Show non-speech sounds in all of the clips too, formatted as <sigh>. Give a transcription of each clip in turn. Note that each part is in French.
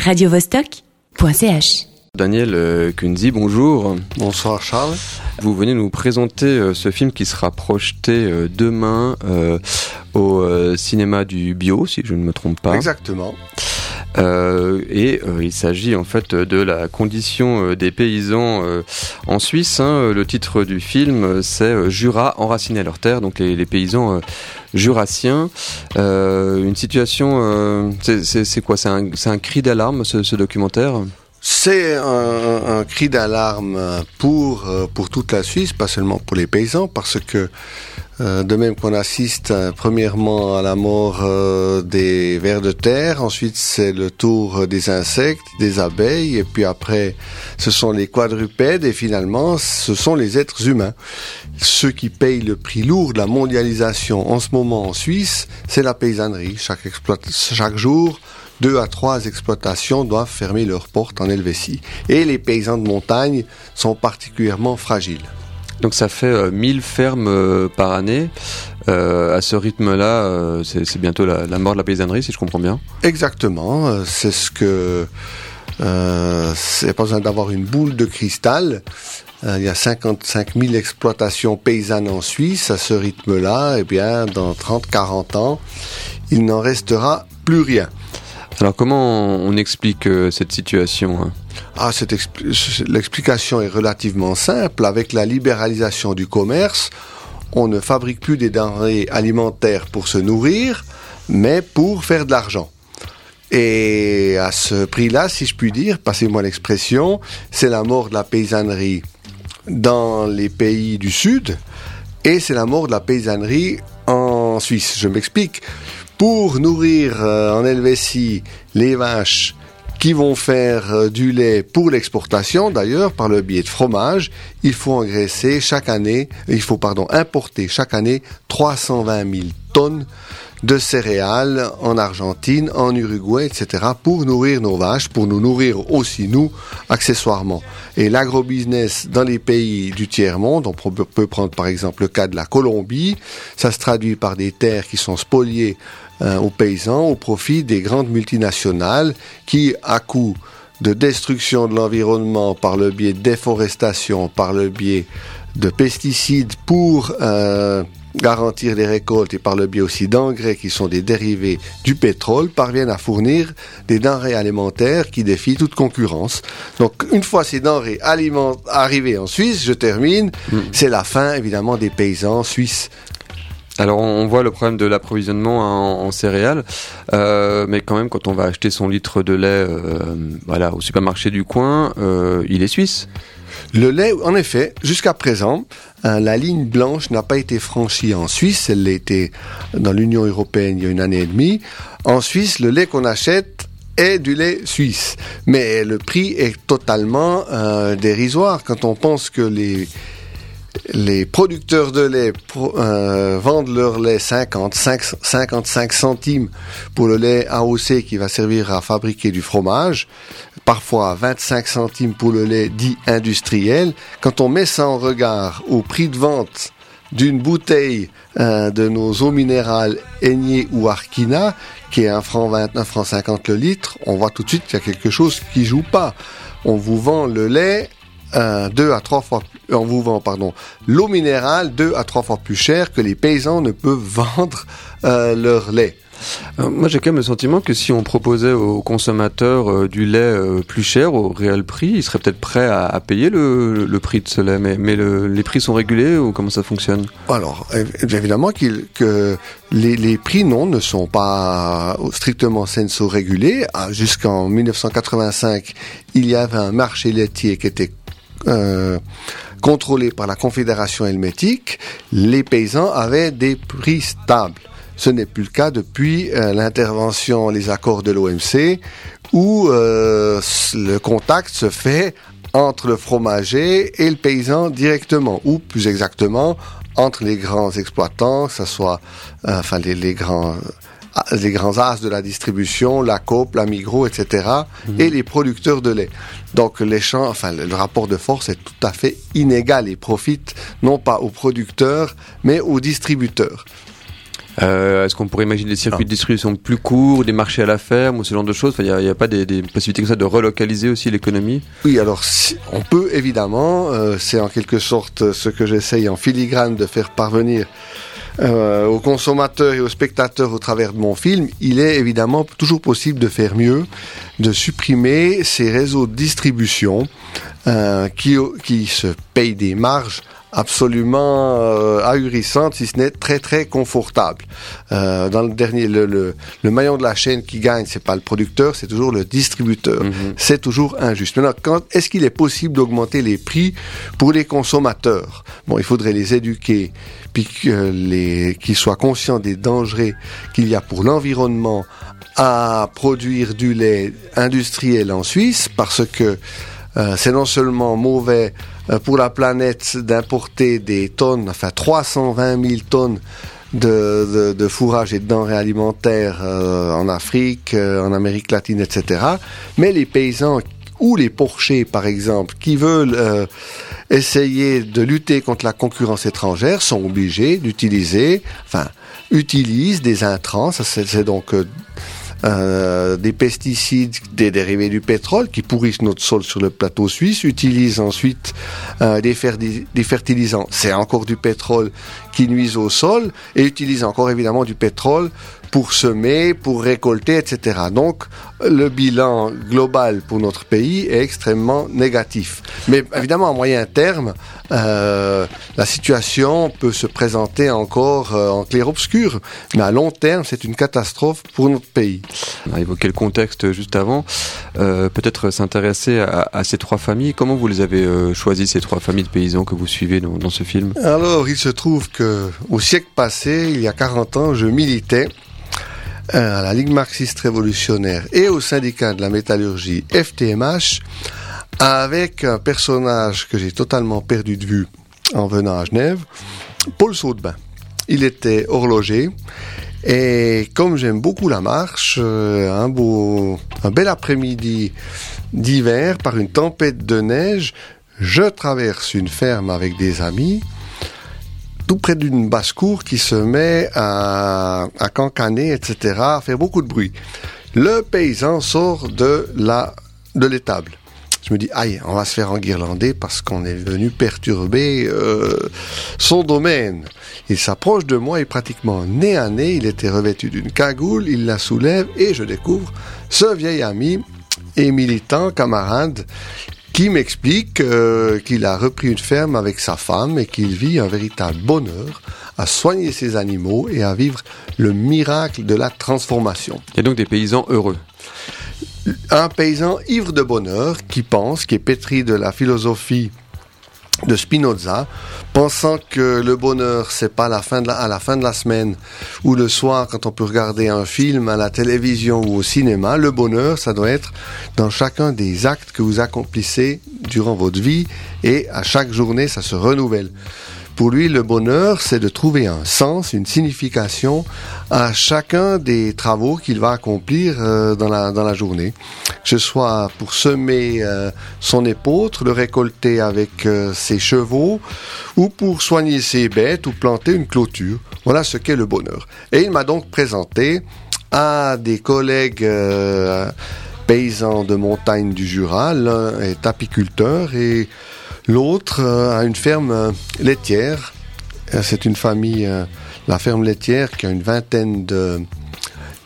radiovostok.ch. Daniel euh, Kunzi, bonjour. Bonsoir Charles. Vous venez nous présenter euh, ce film qui sera projeté euh, demain au cinéma du bio, si je ne me trompe pas. Exactement. Euh, et euh, il s'agit en fait de la condition euh, des paysans en Suisse. Hein. Le titre du film, c'est Jura enraciné à leur terre, donc les, les paysans jurassiens. une situation, c'est quoi? C'est un, un, cri d'alarme ce, ce documentaire? C'est un, un, cri d'alarme pour, pour toute la Suisse, pas seulement pour les paysans, parce que euh, de même qu'on assiste euh, premièrement à la mort euh, des vers de terre, ensuite c'est le tour des insectes, des abeilles, et puis après ce sont les quadrupèdes, et finalement ce sont les êtres humains. Ceux qui payent le prix lourd de la mondialisation en ce moment en Suisse, c'est la paysannerie. Chaque, chaque jour, deux à trois exploitations doivent fermer leurs portes en Helvétie. Et les paysans de montagne sont particulièrement fragiles. Donc ça fait 1000 euh, fermes euh, par année. Euh, à ce rythme-là, c'est bientôt la, mort de la paysannerie, si je comprends bien. Exactement. C'est ce que. c'est pas besoin d'avoir une boule de cristal. il y a 55 000 exploitations paysannes en Suisse. À ce rythme-là, eh bien, dans 30-40 ans, il n'en restera plus rien. Alors comment on explique cette situation hein? Ah, l'explication est relativement simple. Avec la libéralisation du commerce, on ne fabrique plus des denrées alimentaires pour se nourrir, mais pour faire de l'argent. Et à ce prix-là, si je puis dire, passez-moi l'expression, c'est la mort de la paysannerie dans les pays du Sud et c'est la mort de la paysannerie en Suisse. Je m'explique. Pour nourrir euh, en Helvétie les vaches qui vont faire euh, du lait pour l'exportation. D'ailleurs, par le biais de fromage, il faut engraisser chaque année, il faut pardon importer chaque année 320 000 tonnes de céréales en Argentine, en Uruguay, etc., pour nourrir nos vaches, pour nous nourrir aussi nous, accessoirement. Et l'agrobusiness dans les pays du tiers-monde, on peut prendre par exemple le cas de la Colombie, ça se traduit par des terres qui sont spoliées euh, aux paysans au profit des grandes multinationales qui, à coup de destruction de l'environnement par le biais de déforestation, par le biais de pesticides pour euh, garantir les récoltes et par le biais aussi d'engrais qui sont des dérivés du pétrole, parviennent à fournir des denrées alimentaires qui défient toute concurrence. Donc une fois ces denrées arrivées en Suisse, je termine, mm. c'est la fin évidemment des paysans suisses alors on voit le problème de l'approvisionnement en, céréales, euh, mais quand même quand on va acheter son litre de lait euh, voilà, au supermarché du coin, euh, il est suisse. Le lait, en effet, jusqu'à présent, la ligne blanche n'a pas été franchie en Suisse. Elle l'était dans l'Union européenne il y a une année et demie. En Suisse, le lait qu'on achète est du lait suisse. Mais le prix est totalement dérisoire quand on pense que les les producteurs de lait euh, vendent leur lait 55 centimes pour le lait AOC qui va servir à fabriquer du fromage, parfois 25 centimes pour le lait dit industriel. Quand on met ça en regard au prix de vente d'une bouteille euh, de nos eaux minérales Aigné ou Arkina, qui est un franc 29 franc 50 le litre, on voit tout de suite qu'il y a quelque chose qui joue pas. On vous vend le lait deux à trois fois, on vous vend, pardon, l'eau minérale deux à trois fois plus cher que les paysans ne peuvent <laughs> vendre euh, leur lait. Euh, moi, j'ai quand même le sentiment que si on proposait aux consommateurs euh, du lait plus cher, au réel prix, ils seraient peut-être prêts à, payer le, prix de ce lait. Mais, mais les prix sont régulés ou comment ça fonctionne? Alors, évidemment que les, les, prix, non, ne sont pas strictement senso régulés. Ah, jusqu'en 1985, il y avait un marché laitier qui était euh, contrôlés par la Confédération helmétique, les paysans avaient des prix stables. Ce n'est plus le cas depuis euh, l'intervention, les accords de l'OMC, où euh, le contact se fait entre le fromager et le paysan directement, ou plus exactement entre les grands exploitants, que ce soit enfin les, grands les grands as de la distribution, la COP, la Migros, etc., mhm. et les producteurs de lait. Donc les champs, enfin le rapport de force est tout à fait inégal et profite non pas aux producteurs, mais aux distributeurs. Euh, Est-ce qu'on pourrait imaginer des circuits de distribution plus courts, des marchés à la ferme ou ce genre de choses? Il n'y a, pas des, des, possibilités comme ça de relocaliser aussi l'économie? Oui, alors si, on peut évidemment, euh, c'est en quelque sorte ce que j'essaye en filigrane de faire parvenir euh, aux consommateurs et aux spectateurs au travers de mon film, il est évidemment toujours possible de faire mieux, de supprimer ces réseaux de distribution euh, qui, qui se payent des marges absolument euh, ahurissante, si ce n'est très très confortable. Euh, dans le dernier, le, le, le, maillon de la chaîne qui gagne, c'est pas le producteur, c'est toujours le distributeur. Mm -hmm. C'est toujours injuste. Maintenant, quand est-ce qu'il est possible d'augmenter les prix pour les consommateurs? Bon, il faudrait les éduquer, puis qu'ils soient conscients des dangers qu'il y a pour l'environnement à produire du lait industriel en Suisse, parce que euh, c'est non seulement mauvais pour la planète d'importer des tonnes, enfin 320 000 tonnes de, fourrage et de denrées alimentaires euh, en Afrique, euh, en Amérique latine, etc. Mais les paysans ou les porchers, par exemple, qui veulent euh, essayer de lutter contre la concurrence étrangère, sont obligés d'utiliser, enfin, utilisent des intrants. C'est donc euh, des pesticides, des dérivés du pétrole qui pourrissent notre sol sur le plateau suisse, utilisent ensuite euh, des, fertilisants, c'est encore du pétrole qui nuisent au sol, et utilisent encore évidemment du pétrole pour semer, pour récolter, etc. Donc, le bilan global pour notre pays est extrêmement négatif. Mais évidemment, à moyen terme, euh, la situation peut se présenter encore euh, en clair-obscur. Mais à long terme, c'est une catastrophe pour notre pays. On a évoqué le contexte juste avant. Euh, Peut-être s'intéresser à, à, ces trois familles. Comment vous les avez choisies, ces trois familles de paysans que vous suivez dans, dans ce film? Alors, il se trouve que au siècle passé, il y a 40 ans, je militais à la Ligue marxiste révolutionnaire et au syndicat de la métallurgie FTMH avec un personnage que j'ai totalement perdu de vue en venant à Genève, Paul Saudebin. Il était horloger et comme j'aime beaucoup la marche, un beau, un bel après-midi d'hiver par une tempête de neige, je traverse une ferme avec des amis tout près d'une basse-cour qui se met à, cancaner, etc., à faire beaucoup de bruit. Le paysan sort de la de l'étable. Je me dis, aïe, on va se faire enguirlander parce qu'on est venu perturber euh, son domaine. Il s'approche de moi et pratiquement nez à nez, il était revêtu d'une cagoule, il la soulève et je découvre ce vieil ami et militant, camarade, qui m'explique euh, qu'il a repris une ferme avec sa femme et qu'il vit un véritable bonheur à soigner ses animaux et à vivre le miracle de la transformation. Et donc des paysans heureux. Un paysan ivre de bonheur qui pense, qui est pétri de la philosophie de Spinoza, pensant que le bonheur c'est pas la fin à la fin de la semaine ou le soir quand on peut regarder un film à la télévision ou au cinéma, le bonheur ça doit être dans chacun des actes que vous accomplissez durant votre vie et à chaque journée ça se renouvelle. Pour lui, le bonheur, c'est de trouver un sens, une signification à chacun des travaux qu'il va accomplir euh, dans, la, dans la journée. Que ce soit pour semer euh, son épeautre, le récolter avec euh, ses chevaux, ou pour soigner ses bêtes ou planter une clôture. Voilà ce qu'est le bonheur. Et il m'a donc présenté à des collègues paysans de montagne du Jura. L'un est apiculteur et L'autre euh, a une ferme euh, laitière. C'est une famille, euh, la ferme laitière, qui a une vingtaine de,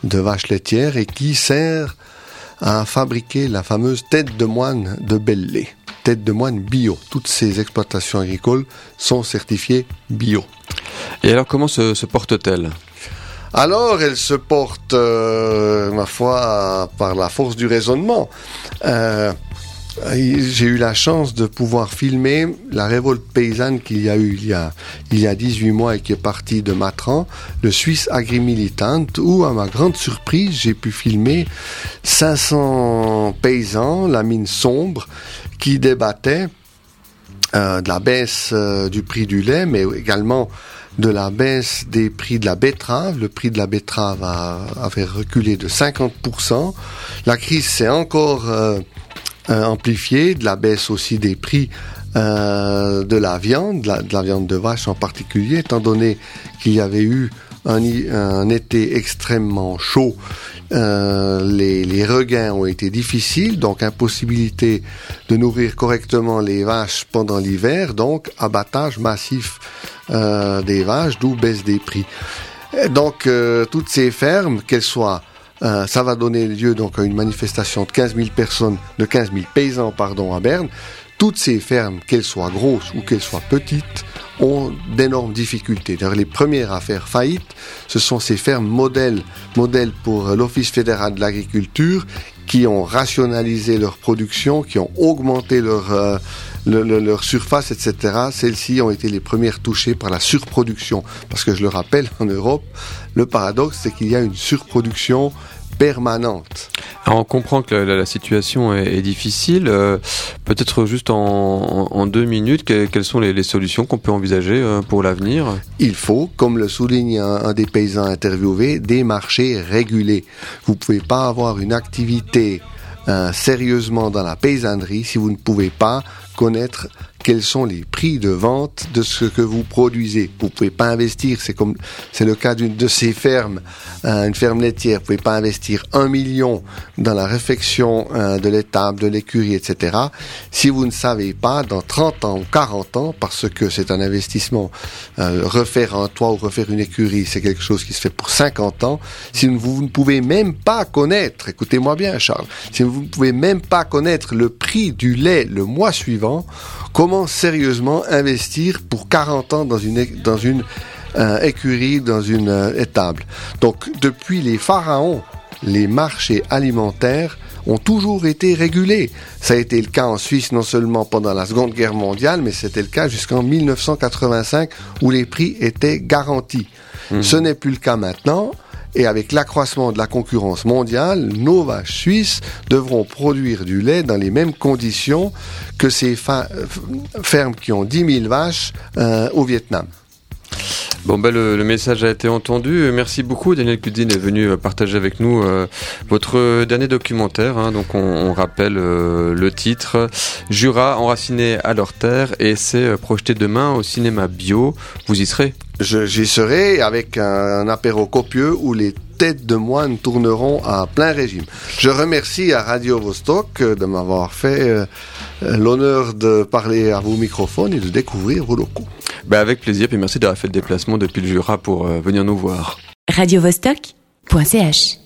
de vaches laitières et qui sert à fabriquer la fameuse tête de moine de Belley. Tête de moine bio. Toutes ces exploitations agricoles sont certifiées bio. Et alors comment se, se porte-t-elle? Alors elle se porte, euh, ma foi, par la force du raisonnement. Euh, j'ai eu la chance de pouvoir filmer la révolte paysanne qu'il y a eu il y a, il y a 18 mois et qui est partie de Matran, le Suisse Agri-Militant, où à ma grande surprise, j'ai pu filmer 500 paysans, la mine sombre, qui débattaient euh, de la baisse euh, du prix du lait, mais également de la baisse des prix de la betterave. Le prix de la betterave a, avait reculé de 50%. La crise s'est encore... Euh, euh, amplifié, de la baisse aussi des prix euh, de la viande, de la, de la, viande de vache en particulier, étant donné qu'il y avait eu un, été extrêmement chaud, euh, les, regains ont été difficiles, donc impossibilité de nourrir correctement les vaches pendant l'hiver, donc abattage massif des vaches, d'où baisse des prix. donc toutes ces fermes, qu'elles soient euh, ça va donner lieu donc à une manifestation de 15 000 personnes, de 15 000 paysans pardon à Berne. Toutes ces fermes, qu'elles soient grosses ou qu'elles soient petites, ont d'énormes difficultés. D'ailleurs, les premières à faire faillite, ce sont ces fermes modèles, modèles pour l'Office fédéral de l'agriculture, qui ont rationalisé leur production, qui ont augmenté leur, euh, leur surface, etc. Celles-ci ont été les premières touchées par la surproduction. Parce que je le rappelle, en Europe, le paradoxe, c'est qu'il y a une surproduction permanente. Alors on comprend que la, situation est, difficile. Euh, peut-être juste en, deux minutes, quelles sont les, solutions qu'on peut envisager euh, pour l'avenir? Il faut, comme le souligne un, des paysans interviewés, des marchés régulés. Vous ne pouvez pas avoir une activité euh, sérieusement dans la paysannerie si vous ne pouvez pas connaître quels sont les prix de vente de ce que vous produisez. Vous pouvez pas investir, c'est comme c'est le cas d'une de ces fermes, euh, une ferme laitière. Vous pouvez pas investir un million dans la réfection euh, de l'étable, de l'écurie, etc. Si vous ne savez pas dans 30 ans ou 40 ans, parce que c'est un investissement, euh, refaire un toit ou refaire une écurie, c'est quelque chose qui se fait pour 50 ans. Si vous, ne pouvez même pas connaître, écoutez-moi bien, Charles, si vous ne pouvez même pas connaître le prix du lait le mois suivant, comment sérieusement investir pour 40 ans dans une, dans une euh, écurie, dans une euh, étable. Donc, depuis les pharaons, les marchés alimentaires ont toujours été régulés. Ça a été le cas en Suisse non seulement pendant la Seconde Guerre mondiale, mais c'était le cas jusqu'en 1985 où les prix étaient garantis. Mmh. Ce n'est plus le cas maintenant. Et avec l'accroissement de la concurrence mondiale, nos vaches suisses devront produire du lait dans les mêmes conditions que ces fermes qui ont 10 000 vaches euh, au Vietnam. Bon, ben, le, message a été entendu. Merci beaucoup. Daniel Cudine est venu euh, partager avec nous euh, votre dernier documentaire. Hein. donc, on, rappelle le titre Jura enraciné à leur terre et c'est projeté demain au cinéma bio. Vous y serez J'y serai avec un, apéro copieux où les têtes de moines tourneront à plein régime. Je remercie à Radio Vostok de m'avoir fait euh, l'honneur de parler à vos microphones et de découvrir vos locaux. Ben avec plaisir, et merci d'avoir fait le déplacement depuis le Jura pour euh, venir nous voir. Radio Vostok.ch